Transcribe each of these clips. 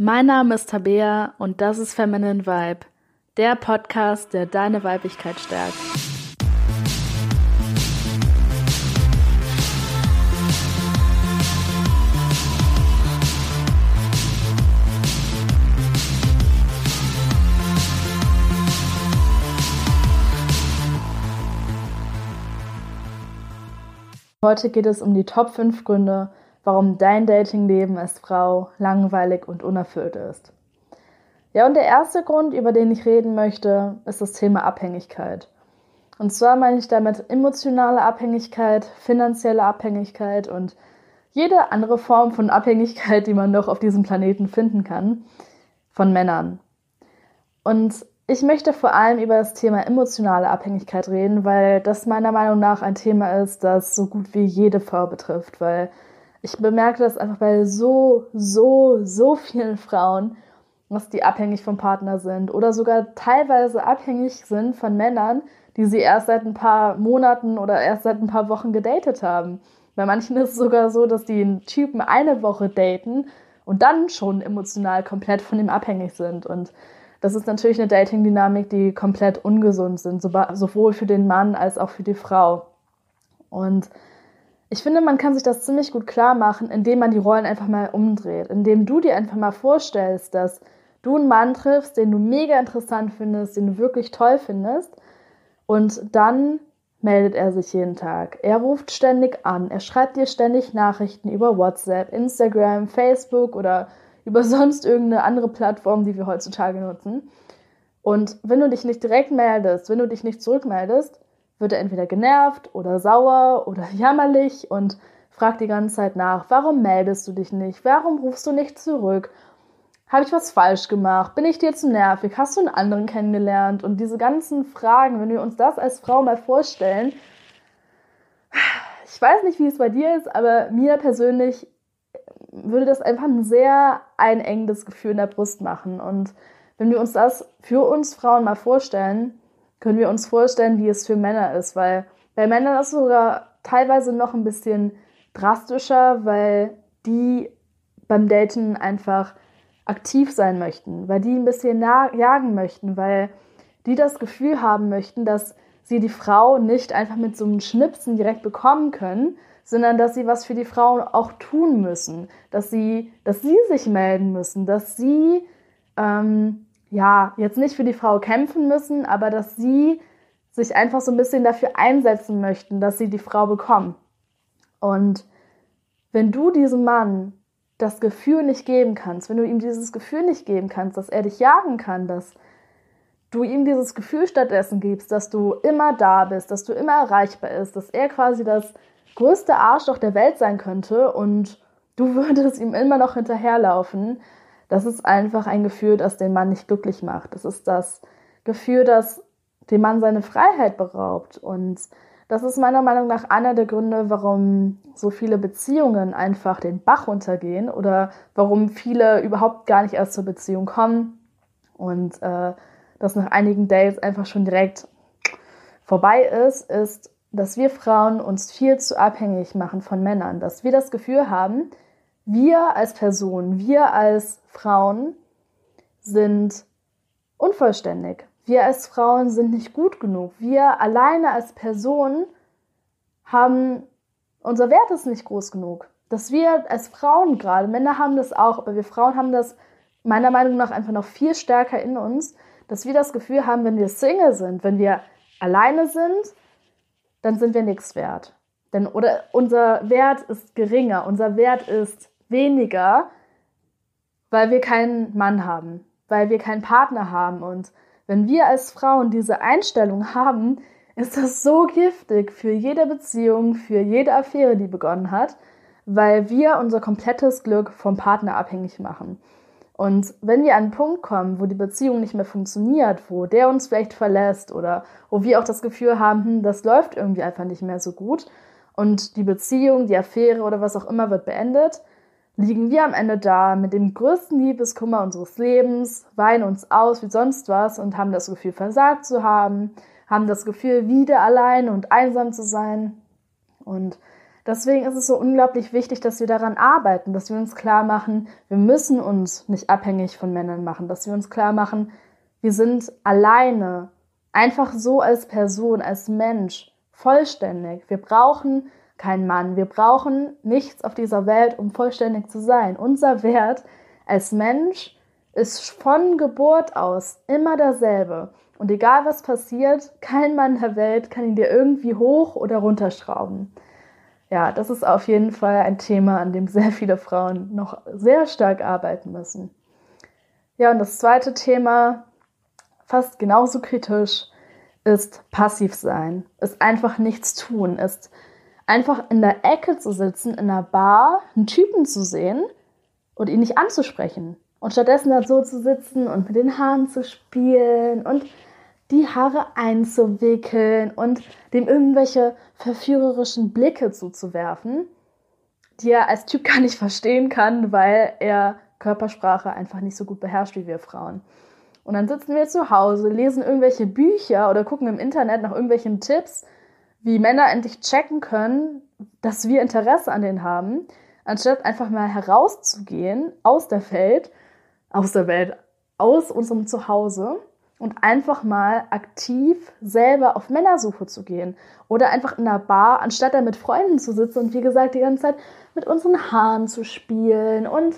Mein Name ist Tabea und das ist Feminine Vibe, der Podcast, der deine Weiblichkeit stärkt. Heute geht es um die Top 5 Gründe, warum dein Datingleben als Frau langweilig und unerfüllt ist. Ja, und der erste Grund, über den ich reden möchte, ist das Thema Abhängigkeit. Und zwar meine ich damit emotionale Abhängigkeit, finanzielle Abhängigkeit und jede andere Form von Abhängigkeit, die man doch auf diesem Planeten finden kann, von Männern. Und ich möchte vor allem über das Thema emotionale Abhängigkeit reden, weil das meiner Meinung nach ein Thema ist, das so gut wie jede Frau betrifft, weil ich bemerke das einfach bei so, so, so vielen Frauen, dass die abhängig vom Partner sind oder sogar teilweise abhängig sind von Männern, die sie erst seit ein paar Monaten oder erst seit ein paar Wochen gedatet haben. Bei manchen ist es sogar so, dass die einen Typen eine Woche daten und dann schon emotional komplett von ihm abhängig sind. Und das ist natürlich eine Dating-Dynamik, die komplett ungesund sind, sowohl für den Mann als auch für die Frau. Und ich finde, man kann sich das ziemlich gut klar machen, indem man die Rollen einfach mal umdreht, indem du dir einfach mal vorstellst, dass du einen Mann triffst, den du mega interessant findest, den du wirklich toll findest und dann meldet er sich jeden Tag. Er ruft ständig an, er schreibt dir ständig Nachrichten über WhatsApp, Instagram, Facebook oder über sonst irgendeine andere Plattform, die wir heutzutage nutzen. Und wenn du dich nicht direkt meldest, wenn du dich nicht zurückmeldest, wird er entweder genervt oder sauer oder jammerlich und fragt die ganze Zeit nach, warum meldest du dich nicht? Warum rufst du nicht zurück? Habe ich was falsch gemacht? Bin ich dir zu nervig? Hast du einen anderen kennengelernt? Und diese ganzen Fragen, wenn wir uns das als Frau mal vorstellen, ich weiß nicht, wie es bei dir ist, aber mir persönlich würde das einfach ein sehr einengendes Gefühl in der Brust machen. Und wenn wir uns das für uns Frauen mal vorstellen, können wir uns vorstellen, wie es für Männer ist, weil bei Männern ist es sogar teilweise noch ein bisschen drastischer, weil die beim Daten einfach aktiv sein möchten, weil die ein bisschen jagen möchten, weil die das Gefühl haben möchten, dass sie die Frau nicht einfach mit so einem Schnipsen direkt bekommen können, sondern dass sie was für die Frau auch tun müssen, dass sie, dass sie sich melden müssen, dass sie ähm, ja, jetzt nicht für die Frau kämpfen müssen, aber dass sie sich einfach so ein bisschen dafür einsetzen möchten, dass sie die Frau bekommen. Und wenn du diesem Mann das Gefühl nicht geben kannst, wenn du ihm dieses Gefühl nicht geben kannst, dass er dich jagen kann, dass du ihm dieses Gefühl stattdessen gibst, dass du immer da bist, dass du immer erreichbar bist, dass er quasi das größte Arschloch der Welt sein könnte und du würdest ihm immer noch hinterherlaufen, das ist einfach ein Gefühl, das den Mann nicht glücklich macht. Das ist das Gefühl, das dem Mann seine Freiheit beraubt. Und das ist meiner Meinung nach einer der Gründe, warum so viele Beziehungen einfach den Bach runtergehen oder warum viele überhaupt gar nicht erst zur Beziehung kommen und äh, das nach einigen Dates einfach schon direkt vorbei ist, ist, dass wir Frauen uns viel zu abhängig machen von Männern, dass wir das Gefühl haben, wir als Person, wir als Frauen sind unvollständig. Wir als Frauen sind nicht gut genug. Wir alleine als Person haben, unser Wert ist nicht groß genug. Dass wir als Frauen gerade, Männer haben das auch, aber wir Frauen haben das meiner Meinung nach einfach noch viel stärker in uns, dass wir das Gefühl haben, wenn wir Single sind, wenn wir alleine sind, dann sind wir nichts wert. Denn oder unser Wert ist geringer, unser Wert ist weniger, weil wir keinen Mann haben, weil wir keinen Partner haben. Und wenn wir als Frauen diese Einstellung haben, ist das so giftig für jede Beziehung, für jede Affäre, die begonnen hat, weil wir unser komplettes Glück vom Partner abhängig machen. Und wenn wir an einen Punkt kommen, wo die Beziehung nicht mehr funktioniert, wo der uns vielleicht verlässt oder wo wir auch das Gefühl haben, hm, das läuft irgendwie einfach nicht mehr so gut und die Beziehung, die Affäre oder was auch immer wird beendet, liegen wir am Ende da mit dem größten Liebeskummer unseres Lebens, weinen uns aus wie sonst was und haben das Gefühl, versagt zu haben, haben das Gefühl, wieder allein und einsam zu sein. Und Deswegen ist es so unglaublich wichtig, dass wir daran arbeiten, dass wir uns klar machen, wir müssen uns nicht abhängig von Männern machen, dass wir uns klar machen, wir sind alleine, einfach so als Person, als Mensch, vollständig. Wir brauchen keinen Mann, wir brauchen nichts auf dieser Welt, um vollständig zu sein. Unser Wert als Mensch ist von Geburt aus immer derselbe. Und egal was passiert, kein Mann der Welt kann ihn dir irgendwie hoch oder runterschrauben ja, das ist auf jeden Fall ein Thema, an dem sehr viele Frauen noch sehr stark arbeiten müssen. Ja, und das zweite Thema, fast genauso kritisch, ist passiv sein, ist einfach nichts tun, ist einfach in der Ecke zu sitzen, in einer Bar, einen Typen zu sehen und ihn nicht anzusprechen. Und stattdessen da so zu sitzen und mit den Haaren zu spielen und die Haare einzuwickeln und dem irgendwelche verführerischen Blicke zuzuwerfen, die er als Typ gar nicht verstehen kann, weil er Körpersprache einfach nicht so gut beherrscht wie wir Frauen. Und dann sitzen wir zu Hause, lesen irgendwelche Bücher oder gucken im Internet nach irgendwelchen Tipps, wie Männer endlich checken können, dass wir Interesse an denen haben, anstatt einfach mal herauszugehen aus der Welt, aus der Welt, aus unserem Zuhause und einfach mal aktiv selber auf Männersuche zu gehen. Oder einfach in einer Bar, anstatt da mit Freunden zu sitzen und wie gesagt die ganze Zeit mit unseren Haaren zu spielen und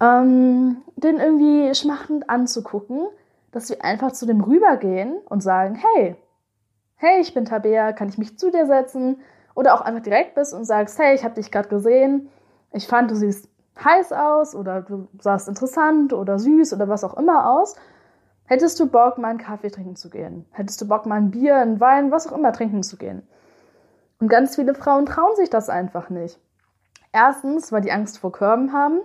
ähm, den irgendwie schmachtend anzugucken, dass wir einfach zu dem rübergehen und sagen, hey, hey, ich bin Tabea, kann ich mich zu dir setzen? Oder auch einfach direkt bist und sagst, hey, ich habe dich gerade gesehen, ich fand, du siehst heiß aus oder du sahst interessant oder süß oder was auch immer aus Hättest du Bock, mal einen Kaffee trinken zu gehen? Hättest du Bock, mal ein Bier, ein Wein, was auch immer trinken zu gehen? Und ganz viele Frauen trauen sich das einfach nicht. Erstens, weil die Angst vor Körben haben.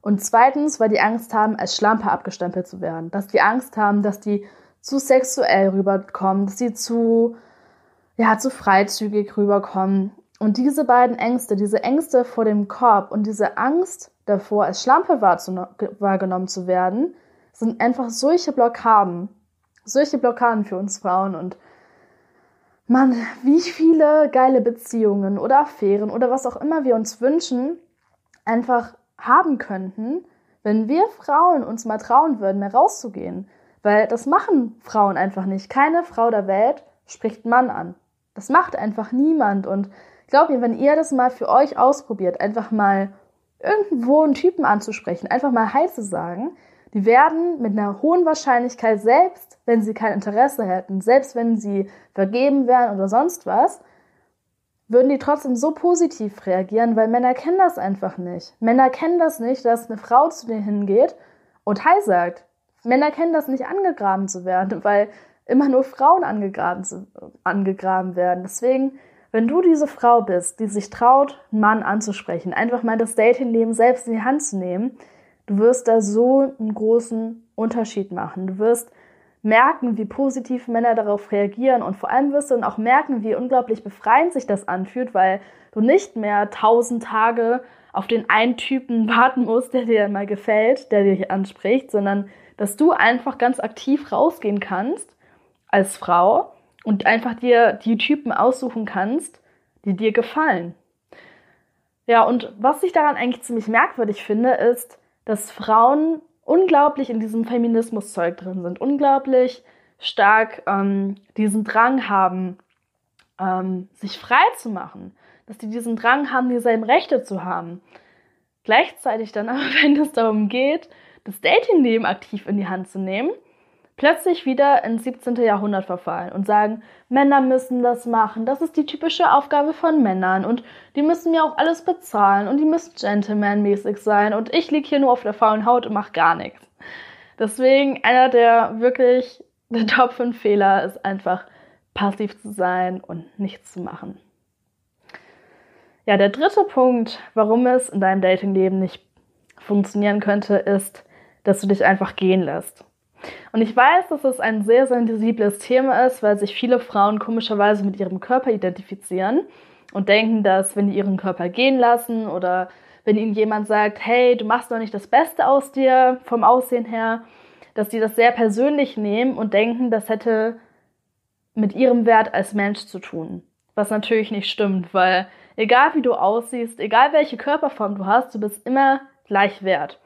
Und zweitens, weil die Angst haben, als Schlampe abgestempelt zu werden. Dass die Angst haben, dass die zu sexuell rüberkommen, dass sie zu, ja, zu freizügig rüberkommen. Und diese beiden Ängste, diese Ängste vor dem Korb und diese Angst davor, als Schlampe wahrgenommen zu werden, sind einfach solche Blockaden, solche Blockaden für uns Frauen und Mann, wie viele geile Beziehungen oder Affären oder was auch immer wir uns wünschen, einfach haben könnten, wenn wir Frauen uns mal trauen würden, mehr rauszugehen. Weil das machen Frauen einfach nicht. Keine Frau der Welt spricht Mann an. Das macht einfach niemand. Und glaubt mir, wenn ihr das mal für euch ausprobiert, einfach mal irgendwo einen Typen anzusprechen, einfach mal Hi zu sagen, die werden mit einer hohen Wahrscheinlichkeit, selbst wenn sie kein Interesse hätten, selbst wenn sie vergeben wären oder sonst was, würden die trotzdem so positiv reagieren, weil Männer kennen das einfach nicht. Männer kennen das nicht, dass eine Frau zu denen hingeht und Hi sagt. Männer kennen das nicht, angegraben zu werden, weil immer nur Frauen angegraben, zu, angegraben werden. Deswegen, wenn du diese Frau bist, die sich traut, einen Mann anzusprechen, einfach mal das Datingleben selbst in die Hand zu nehmen, Du wirst da so einen großen Unterschied machen. Du wirst merken, wie positiv Männer darauf reagieren und vor allem wirst du dann auch merken, wie unglaublich befreiend sich das anfühlt, weil du nicht mehr tausend Tage auf den einen Typen warten musst, der dir mal gefällt, der dich anspricht, sondern dass du einfach ganz aktiv rausgehen kannst als Frau und einfach dir die Typen aussuchen kannst, die dir gefallen. Ja, und was ich daran eigentlich ziemlich merkwürdig finde, ist, dass Frauen unglaublich in diesem Feminismuszeug drin sind, unglaublich stark ähm, diesen Drang haben, ähm, sich frei zu machen, dass die diesen Drang haben, dieselben Rechte zu haben. Gleichzeitig dann aber, wenn es darum geht, das Datingleben aktiv in die Hand zu nehmen, plötzlich wieder ins 17. Jahrhundert verfallen und sagen, Männer müssen das machen, das ist die typische Aufgabe von Männern und die müssen mir auch alles bezahlen und die müssen gentlemanmäßig sein und ich liege hier nur auf der faulen Haut und mache gar nichts. Deswegen einer der wirklich der Top 5 Fehler ist einfach passiv zu sein und nichts zu machen. Ja, der dritte Punkt, warum es in deinem Datingleben nicht funktionieren könnte, ist, dass du dich einfach gehen lässt. Und ich weiß, dass es ein sehr sensibles Thema ist, weil sich viele Frauen komischerweise mit ihrem Körper identifizieren und denken, dass wenn die ihren Körper gehen lassen oder wenn ihnen jemand sagt, hey, du machst noch nicht das Beste aus dir vom Aussehen her, dass die das sehr persönlich nehmen und denken, das hätte mit ihrem Wert als Mensch zu tun. Was natürlich nicht stimmt, weil Egal wie du aussiehst, egal welche Körperform du hast, du bist immer gleich wert.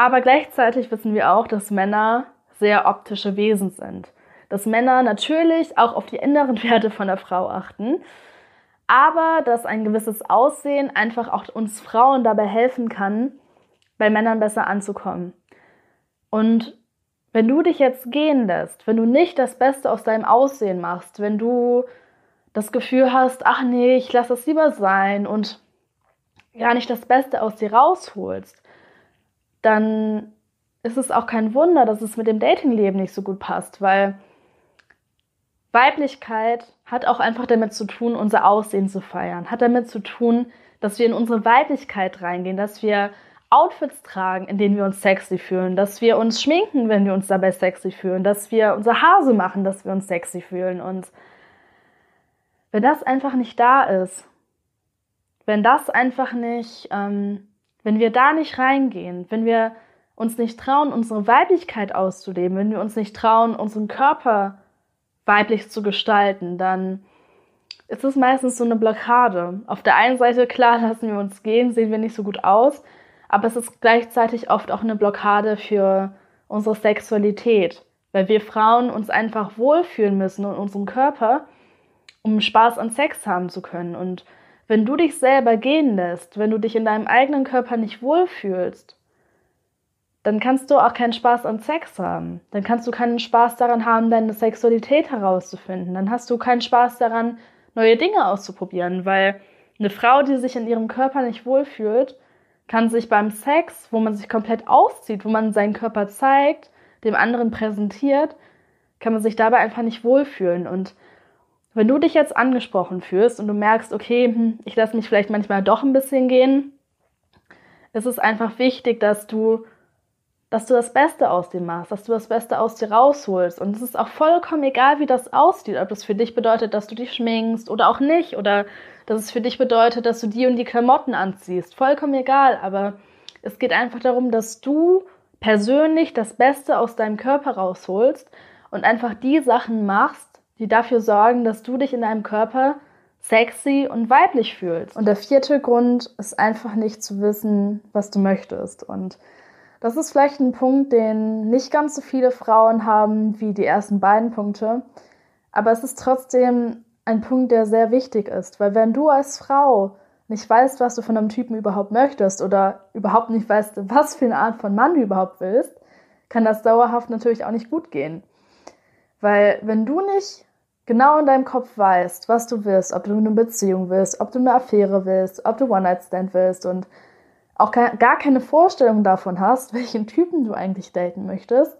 Aber gleichzeitig wissen wir auch, dass Männer sehr optische Wesen sind. Dass Männer natürlich auch auf die inneren Werte von der Frau achten, aber dass ein gewisses Aussehen einfach auch uns Frauen dabei helfen kann, bei Männern besser anzukommen. Und wenn du dich jetzt gehen lässt, wenn du nicht das Beste aus deinem Aussehen machst, wenn du das Gefühl hast, ach nee, ich lasse es lieber sein und gar nicht das Beste aus dir rausholst, dann ist es auch kein Wunder, dass es mit dem Datingleben nicht so gut passt, weil Weiblichkeit hat auch einfach damit zu tun, unser Aussehen zu feiern, hat damit zu tun, dass wir in unsere Weiblichkeit reingehen, dass wir Outfits tragen, in denen wir uns sexy fühlen, dass wir uns schminken, wenn wir uns dabei sexy fühlen, dass wir unser Haar so machen, dass wir uns sexy fühlen. Und wenn das einfach nicht da ist, wenn das einfach nicht, ähm, wenn wir da nicht reingehen, wenn wir uns nicht trauen, unsere Weiblichkeit auszuleben, wenn wir uns nicht trauen, unseren Körper weiblich zu gestalten, dann ist es meistens so eine Blockade. Auf der einen Seite, klar, lassen wir uns gehen, sehen wir nicht so gut aus, aber es ist gleichzeitig oft auch eine Blockade für unsere Sexualität, weil wir Frauen uns einfach wohlfühlen müssen in unserem Körper, um Spaß an Sex haben zu können. Und wenn du dich selber gehen lässt, wenn du dich in deinem eigenen Körper nicht wohlfühlst, dann kannst du auch keinen Spaß an Sex haben. Dann kannst du keinen Spaß daran haben, deine Sexualität herauszufinden. Dann hast du keinen Spaß daran, neue Dinge auszuprobieren, weil eine Frau, die sich in ihrem Körper nicht wohlfühlt, kann sich beim Sex, wo man sich komplett auszieht, wo man seinen Körper zeigt, dem anderen präsentiert, kann man sich dabei einfach nicht wohlfühlen. Und wenn du dich jetzt angesprochen fühlst und du merkst, okay, hm, ich lasse mich vielleicht manchmal doch ein bisschen gehen, ist es einfach wichtig, dass du, dass du das Beste aus dir machst, dass du das Beste aus dir rausholst. Und es ist auch vollkommen egal, wie das aussieht, ob das für dich bedeutet, dass du dich schminkst oder auch nicht oder dass es für dich bedeutet, dass du die und die Klamotten anziehst. Vollkommen egal, aber es geht einfach darum, dass du persönlich das Beste aus deinem Körper rausholst und einfach die Sachen machst, die dafür sorgen, dass du dich in deinem Körper sexy und weiblich fühlst. Und der vierte Grund ist einfach nicht zu wissen, was du möchtest. Und das ist vielleicht ein Punkt, den nicht ganz so viele Frauen haben wie die ersten beiden Punkte. Aber es ist trotzdem ein Punkt, der sehr wichtig ist, weil wenn du als Frau nicht weißt, was du von einem Typen überhaupt möchtest oder überhaupt nicht weißt, was für eine Art von Mann du überhaupt willst, kann das dauerhaft natürlich auch nicht gut gehen. Weil wenn du nicht genau in deinem Kopf weißt, was du willst, ob du eine Beziehung willst, ob du eine Affäre willst, ob du One-Night-Stand willst und auch gar keine Vorstellung davon hast, welchen Typen du eigentlich daten möchtest,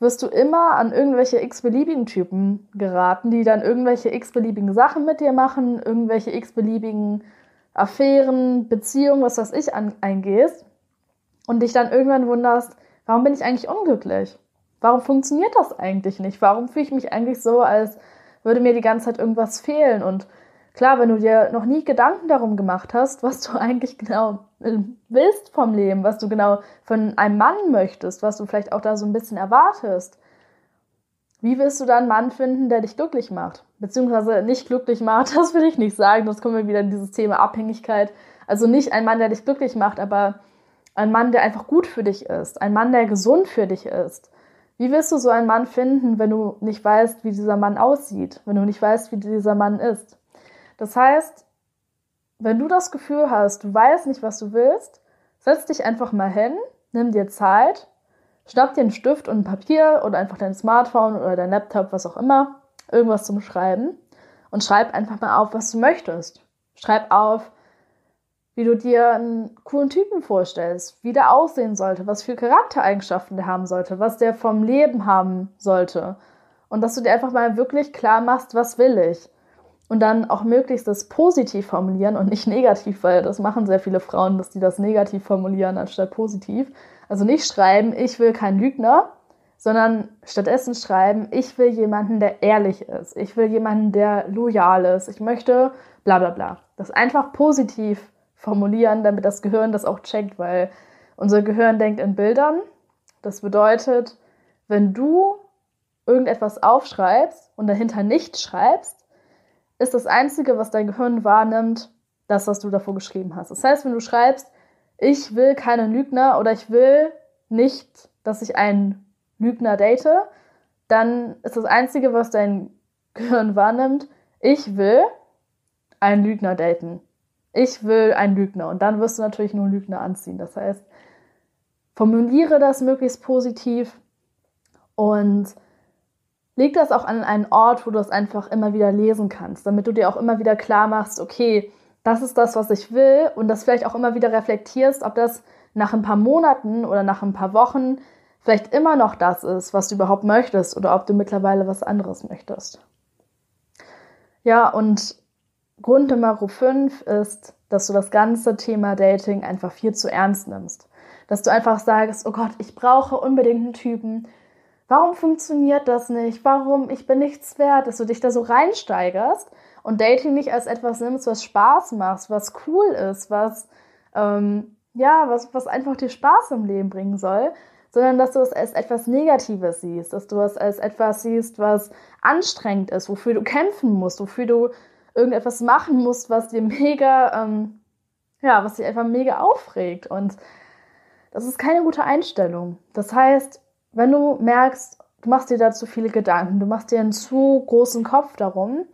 wirst du immer an irgendwelche x-beliebigen Typen geraten, die dann irgendwelche x-beliebigen Sachen mit dir machen, irgendwelche x-beliebigen Affären, Beziehungen, was weiß ich, an, eingehst und dich dann irgendwann wunderst, warum bin ich eigentlich unglücklich? Warum funktioniert das eigentlich nicht? Warum fühle ich mich eigentlich so, als würde mir die ganze Zeit irgendwas fehlen? Und Klar, wenn du dir noch nie Gedanken darum gemacht hast, was du eigentlich genau willst vom Leben, was du genau von einem Mann möchtest, was du vielleicht auch da so ein bisschen erwartest, wie willst du dann einen Mann finden, der dich glücklich macht? Beziehungsweise nicht glücklich macht, das will ich nicht sagen, das kommen wir wieder in dieses Thema Abhängigkeit. Also nicht ein Mann, der dich glücklich macht, aber ein Mann, der einfach gut für dich ist, ein Mann, der gesund für dich ist. Wie willst du so einen Mann finden, wenn du nicht weißt, wie dieser Mann aussieht, wenn du nicht weißt, wie dieser Mann ist? Das heißt, wenn du das Gefühl hast, du weißt nicht, was du willst, setz dich einfach mal hin, nimm dir Zeit, schnapp dir einen Stift und ein Papier oder einfach dein Smartphone oder dein Laptop, was auch immer, irgendwas zum Schreiben und schreib einfach mal auf, was du möchtest. Schreib auf, wie du dir einen coolen Typen vorstellst, wie der aussehen sollte, was für Charaktereigenschaften der haben sollte, was der vom Leben haben sollte. Und dass du dir einfach mal wirklich klar machst, was will ich und dann auch möglichst das positiv formulieren und nicht negativ, weil das machen sehr viele Frauen, dass die das negativ formulieren anstatt positiv. Also nicht schreiben, ich will kein Lügner, sondern stattdessen schreiben, ich will jemanden, der ehrlich ist. Ich will jemanden, der loyal ist. Ich möchte bla bla bla. Das einfach positiv formulieren, damit das Gehirn das auch checkt, weil unser Gehirn denkt in Bildern. Das bedeutet, wenn du irgendetwas aufschreibst und dahinter nicht schreibst, ist das Einzige, was dein Gehirn wahrnimmt, das, was du davor geschrieben hast. Das heißt, wenn du schreibst, ich will keinen Lügner oder ich will nicht, dass ich einen Lügner date, dann ist das Einzige, was dein Gehirn wahrnimmt, ich will einen Lügner daten. Ich will einen Lügner. Und dann wirst du natürlich nur einen Lügner anziehen. Das heißt, formuliere das möglichst positiv und leg das auch an einen Ort, wo du es einfach immer wieder lesen kannst, damit du dir auch immer wieder klar machst, okay, das ist das, was ich will und das vielleicht auch immer wieder reflektierst, ob das nach ein paar Monaten oder nach ein paar Wochen vielleicht immer noch das ist, was du überhaupt möchtest oder ob du mittlerweile was anderes möchtest. Ja, und Grund Nummer 5 ist, dass du das ganze Thema Dating einfach viel zu ernst nimmst. Dass du einfach sagst, oh Gott, ich brauche unbedingt einen Typen. Warum funktioniert das nicht? Warum? Ich bin nichts wert, dass du dich da so reinsteigerst und Dating nicht als etwas nimmst, was Spaß macht, was cool ist, was, ähm, ja, was, was einfach dir Spaß im Leben bringen soll, sondern dass du es als etwas Negatives siehst, dass du es als etwas siehst, was anstrengend ist, wofür du kämpfen musst, wofür du irgendetwas machen musst, was dir mega, ähm, ja, was dich einfach mega aufregt. Und das ist keine gute Einstellung. Das heißt, wenn du merkst, du machst dir da zu viele Gedanken, du machst dir einen zu großen Kopf darum,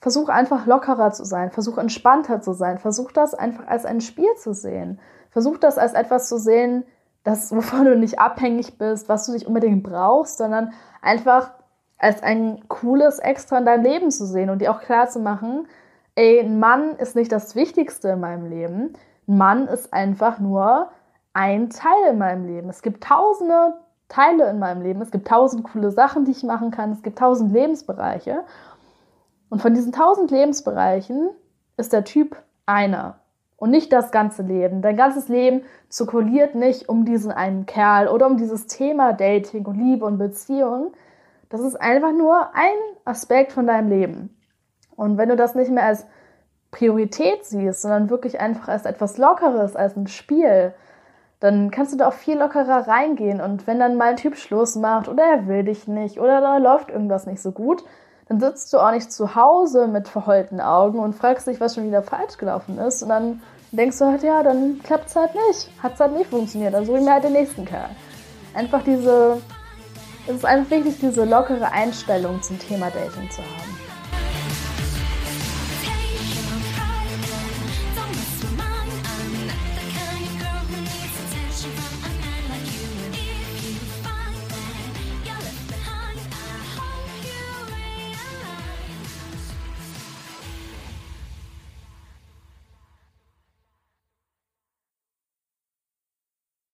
versuch einfach lockerer zu sein, versuch entspannter zu sein, versuch das einfach als ein Spiel zu sehen. Versuch das als etwas zu sehen, das, wovon du nicht abhängig bist, was du nicht unbedingt brauchst, sondern einfach als ein cooles Extra in deinem Leben zu sehen und dir auch klar zu machen, ey, ein Mann ist nicht das Wichtigste in meinem Leben. Ein Mann ist einfach nur ein Teil in meinem Leben. Es gibt tausende Teile in meinem Leben. Es gibt tausend coole Sachen, die ich machen kann. Es gibt tausend Lebensbereiche. Und von diesen tausend Lebensbereichen ist der Typ einer und nicht das ganze Leben. Dein ganzes Leben zirkuliert nicht um diesen einen Kerl oder um dieses Thema Dating und Liebe und Beziehung. Das ist einfach nur ein Aspekt von deinem Leben. Und wenn du das nicht mehr als Priorität siehst, sondern wirklich einfach als etwas Lockeres, als ein Spiel, dann kannst du da auch viel lockerer reingehen. Und wenn dann mal ein Typ Schluss macht oder er will dich nicht oder da läuft irgendwas nicht so gut, dann sitzt du auch nicht zu Hause mit verheulten Augen und fragst dich, was schon wieder falsch gelaufen ist. Und dann denkst du halt, ja, dann klappt es halt nicht. Hat es halt nicht funktioniert. Dann suche ich mir halt den nächsten Kerl. Einfach diese, es ist einfach wichtig, diese lockere Einstellung zum Thema Dating zu haben.